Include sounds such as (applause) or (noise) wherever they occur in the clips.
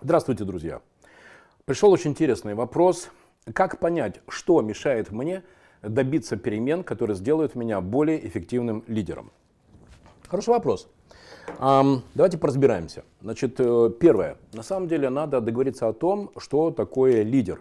Здравствуйте, друзья. Пришел очень интересный вопрос. Как понять, что мешает мне добиться перемен, которые сделают меня более эффективным лидером? Хороший вопрос. Давайте поразбираемся. Значит, э, первое. На самом деле надо договориться о том, что такое лидер.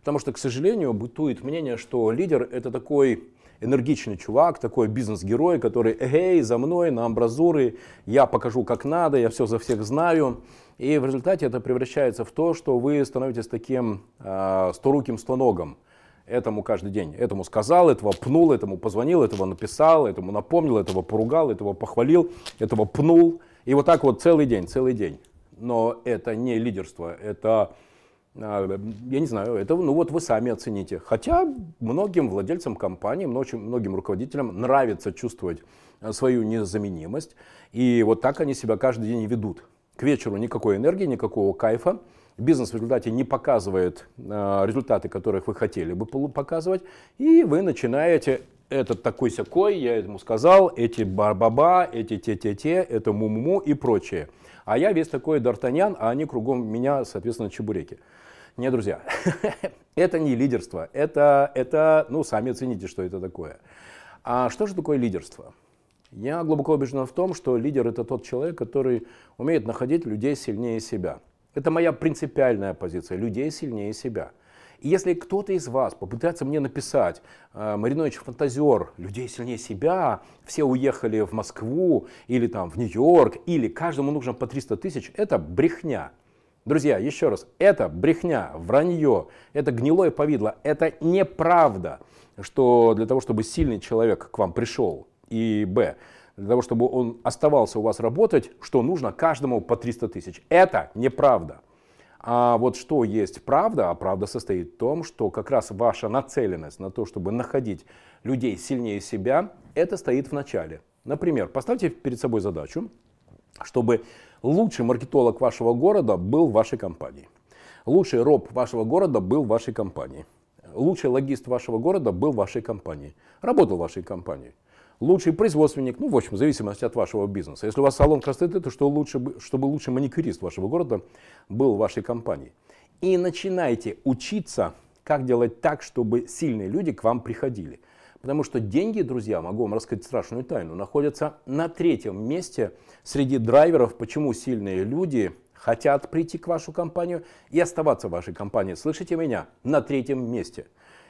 Потому что, к сожалению, бытует мнение, что лидер это такой энергичный чувак, такой бизнес-герой, который, эй, за мной, на амбразуры, я покажу как надо, я все за всех знаю. И в результате это превращается в то, что вы становитесь таким э, сторуким слоногом. Этому каждый день. Этому сказал, этого пнул, этому позвонил, этого написал, этому напомнил, этого поругал, этого похвалил, этого пнул. И вот так вот целый день, целый день. Но это не лидерство, это а, я не знаю, это ну вот вы сами оцените. Хотя многим владельцам компании, многим, многим руководителям нравится чувствовать а, свою незаменимость. И вот так они себя каждый день ведут. К вечеру никакой энергии, никакого кайфа. Бизнес в результате не показывает э, результаты, которых вы хотели бы показывать. И вы начинаете этот такой сякой, я ему сказал, эти барбаба, эти те-те-те, это му-му-му и прочее. А я весь такой Д'Артаньян, а они кругом меня, соответственно, чебуреки. Не, друзья, (laughs) это не лидерство, это, это, ну, сами оцените, что это такое. А что же такое лидерство? Я глубоко убежден в том, что лидер это тот человек, который умеет находить людей сильнее себя. Это моя принципиальная позиция, людей сильнее себя. И если кто-то из вас попытается мне написать, «Э, Маринович фантазер, людей сильнее себя, все уехали в Москву или там в Нью-Йорк, или каждому нужно по 300 тысяч, это брехня. Друзья, еще раз, это брехня, вранье, это гнилое повидло, это неправда, что для того, чтобы сильный человек к вам пришел, и б, для того, чтобы он оставался у вас работать, что нужно каждому по 300 тысяч. Это неправда. А вот что есть правда, а правда состоит в том, что как раз ваша нацеленность на то, чтобы находить людей сильнее себя, это стоит в начале. Например, поставьте перед собой задачу, чтобы лучший маркетолог вашего города был в вашей компании. Лучший роб вашего города был в вашей компании. Лучший логист вашего города был в вашей компании. Работал в вашей компании. Лучший производственник, ну, в общем, в зависимости от вашего бизнеса. Если у вас салон красоты, то что лучше, чтобы лучший маникюрист вашего города был в вашей компании. И начинайте учиться, как делать так, чтобы сильные люди к вам приходили. Потому что деньги, друзья, могу вам рассказать страшную тайну, находятся на третьем месте среди драйверов, почему сильные люди хотят прийти к вашу компанию и оставаться в вашей компании. Слышите меня? На третьем месте.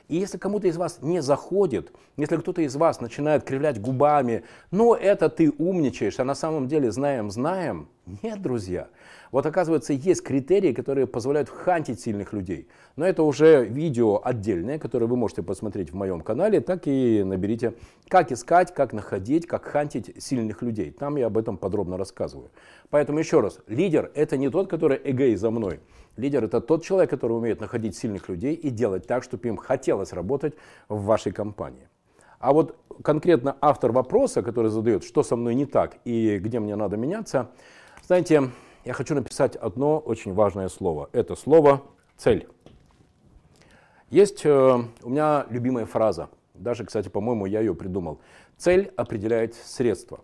И если кому-то из вас не заходит, если кто-то из вас начинает кривлять губами, ну это ты умничаешь, а на самом деле знаем, знаем. Нет, друзья. Вот оказывается, есть критерии, которые позволяют хантить сильных людей. Но это уже видео отдельное, которое вы можете посмотреть в моем канале. Так и наберите, как искать, как находить, как хантить сильных людей. Там я об этом подробно рассказываю. Поэтому еще раз, лидер это не тот, который эгей за мной. Лидер это тот человек, который умеет находить сильных людей и делать так, чтобы им хотелось работать в вашей компании. А вот конкретно автор вопроса, который задает, что со мной не так и где мне надо меняться, знаете, я хочу написать одно очень важное слово. Это слово «цель». Есть э, у меня любимая фраза, даже, кстати, по-моему, я ее придумал. Цель определяет средства.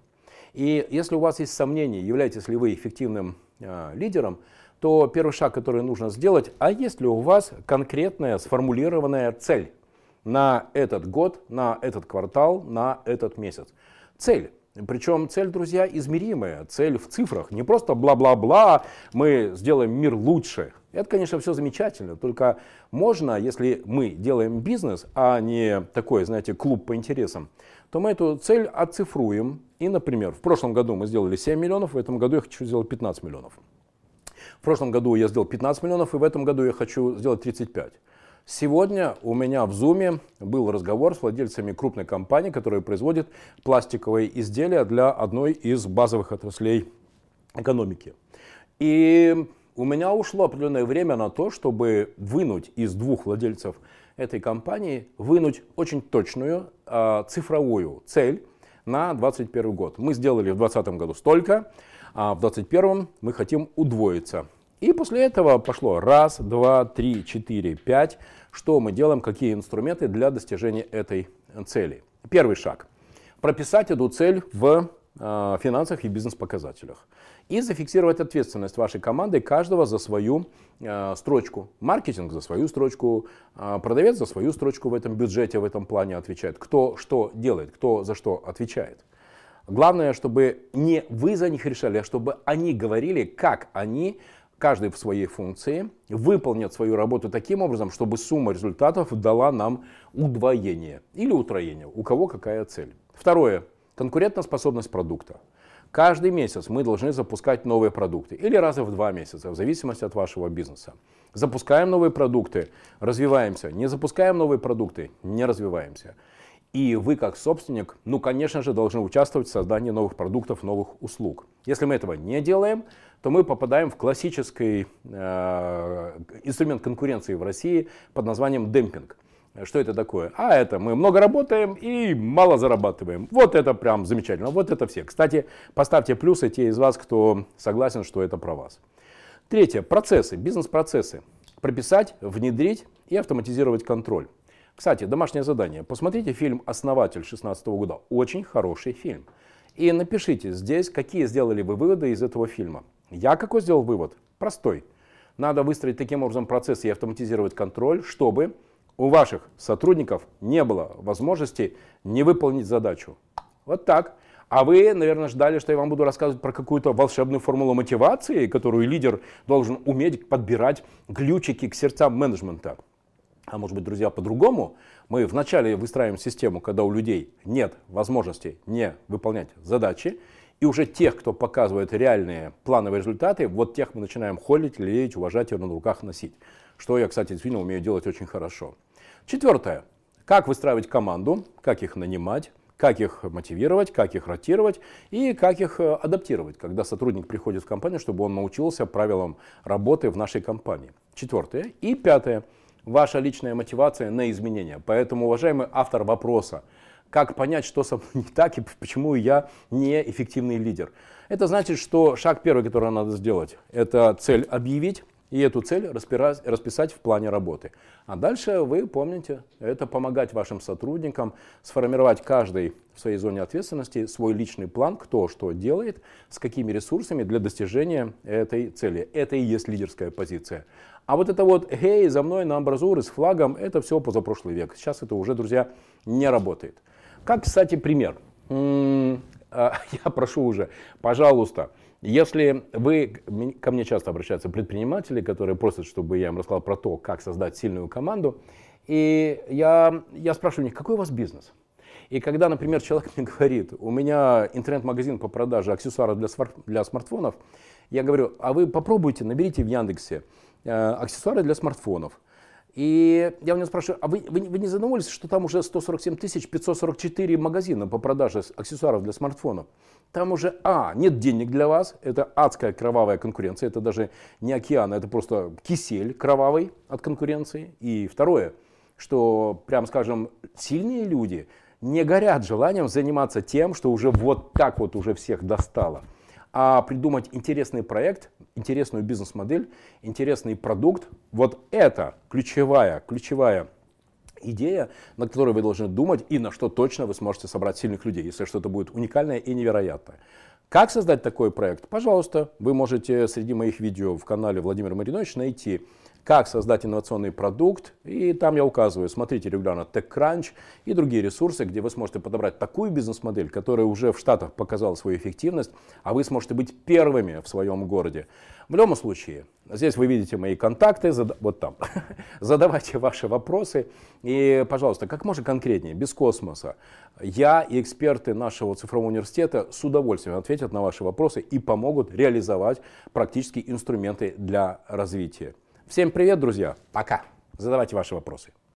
И если у вас есть сомнения, являетесь ли вы эффективным э, лидером, то первый шаг, который нужно сделать, а есть ли у вас конкретная сформулированная цель на этот год, на этот квартал, на этот месяц? Цель. Причем цель, друзья, измеримая, цель в цифрах, не просто бла-бла-бла, мы сделаем мир лучше. Это, конечно, все замечательно, только можно, если мы делаем бизнес, а не такой, знаете, клуб по интересам, то мы эту цель оцифруем. И, например, в прошлом году мы сделали 7 миллионов, в этом году я хочу сделать 15 миллионов. В прошлом году я сделал 15 миллионов, и в этом году я хочу сделать 35. Сегодня у меня в Zoom был разговор с владельцами крупной компании, которая производит пластиковые изделия для одной из базовых отраслей экономики. И у меня ушло определенное время на то, чтобы вынуть из двух владельцев этой компании, вынуть очень точную э, цифровую цель на 2021 год. Мы сделали в 2020 году столько, а в 2021 мы хотим удвоиться. И после этого пошло раз, два, три, четыре, пять. Что мы делаем, какие инструменты для достижения этой цели. Первый шаг. Прописать эту цель в э, финансах и бизнес-показателях. и зафиксировать ответственность вашей команды, каждого за свою э, строчку. Маркетинг за свою строчку, э, продавец за свою строчку в этом бюджете, в этом плане отвечает. Кто что делает, кто за что отвечает. Главное, чтобы не вы за них решали, а чтобы они говорили, как они каждый в своей функции выполнят свою работу таким образом, чтобы сумма результатов дала нам удвоение или утроение, у кого какая цель. Второе. Конкурентоспособность продукта. Каждый месяц мы должны запускать новые продукты или раза в два месяца, в зависимости от вашего бизнеса. Запускаем новые продукты, развиваемся. Не запускаем новые продукты, не развиваемся. И вы, как собственник, ну, конечно же, должны участвовать в создании новых продуктов, новых услуг. Если мы этого не делаем, то мы попадаем в классический э, инструмент конкуренции в России под названием демпинг. Что это такое? А это мы много работаем и мало зарабатываем. Вот это прям замечательно. Вот это все. Кстати, поставьте плюсы те из вас, кто согласен, что это про вас. Третье. Процессы, бизнес-процессы. Прописать, внедрить и автоматизировать контроль. Кстати, домашнее задание. Посмотрите фильм «Основатель» 2016 года. Очень хороший фильм. И напишите здесь, какие сделали вы выводы из этого фильма. Я какой сделал вывод? Простой. Надо выстроить таким образом процесс и автоматизировать контроль, чтобы у ваших сотрудников не было возможности не выполнить задачу. Вот так. А вы, наверное, ждали, что я вам буду рассказывать про какую-то волшебную формулу мотивации, которую лидер должен уметь подбирать ключики к сердцам менеджмента. А может быть, друзья, по-другому? Мы вначале выстраиваем систему, когда у людей нет возможности не выполнять задачи, и уже тех, кто показывает реальные плановые результаты, вот тех мы начинаем холить, лелеять, уважать и на руках носить. Что я, кстати, действительно умею делать очень хорошо. Четвертое. Как выстраивать команду, как их нанимать, как их мотивировать, как их ротировать и как их э, адаптировать, когда сотрудник приходит в компанию, чтобы он научился правилам работы в нашей компании. Четвертое. И пятое. Ваша личная мотивация на изменения. Поэтому, уважаемый автор вопроса, как понять, что со мной не так и почему я не эффективный лидер. Это значит, что шаг первый, который надо сделать, это цель объявить и эту цель расписать в плане работы. А дальше вы помните, это помогать вашим сотрудникам сформировать каждый в своей зоне ответственности свой личный план, кто что делает, с какими ресурсами для достижения этой цели. Это и есть лидерская позиция. А вот это вот «Эй, за мной на амбразуры с флагом» это все позапрошлый век. Сейчас это уже, друзья, не работает. Как, кстати, пример. А, (laughs) я прошу уже, пожалуйста, если вы, ко мне часто обращаются предприниматели, которые просят, чтобы я им рассказал про то, как создать сильную команду, и я, я спрашиваю у них, какой у вас бизнес? И когда, например, человек мне говорит, у меня интернет-магазин по продаже аксессуаров для, для смартфонов, я говорю, а вы попробуйте, наберите в Яндексе э, аксессуары для смартфонов. И я у него спрашиваю, а вы, вы, вы не задумывались, что там уже 147 544 магазина по продаже аксессуаров для смартфонов? Там уже, а, нет денег для вас, это адская кровавая конкуренция, это даже не океан, это просто кисель кровавый от конкуренции. И второе, что, прям скажем, сильные люди не горят желанием заниматься тем, что уже вот так вот уже всех достало а придумать интересный проект, интересную бизнес-модель, интересный продукт. Вот это ключевая, ключевая идея, на которой вы должны думать и на что точно вы сможете собрать сильных людей, если что-то будет уникальное и невероятное. Как создать такой проект? Пожалуйста, вы можете среди моих видео в канале Владимир Маринович найти как создать инновационный продукт. И там я указываю, смотрите регулярно TechCrunch и другие ресурсы, где вы сможете подобрать такую бизнес-модель, которая уже в Штатах показала свою эффективность, а вы сможете быть первыми в своем городе. В любом случае, здесь вы видите мои контакты, вот там. (laughs) Задавайте ваши вопросы. И, пожалуйста, как можно конкретнее, без космоса. Я и эксперты нашего цифрового университета с удовольствием ответят на ваши вопросы и помогут реализовать практические инструменты для развития. Всем привет, друзья. Пока. Задавайте ваши вопросы.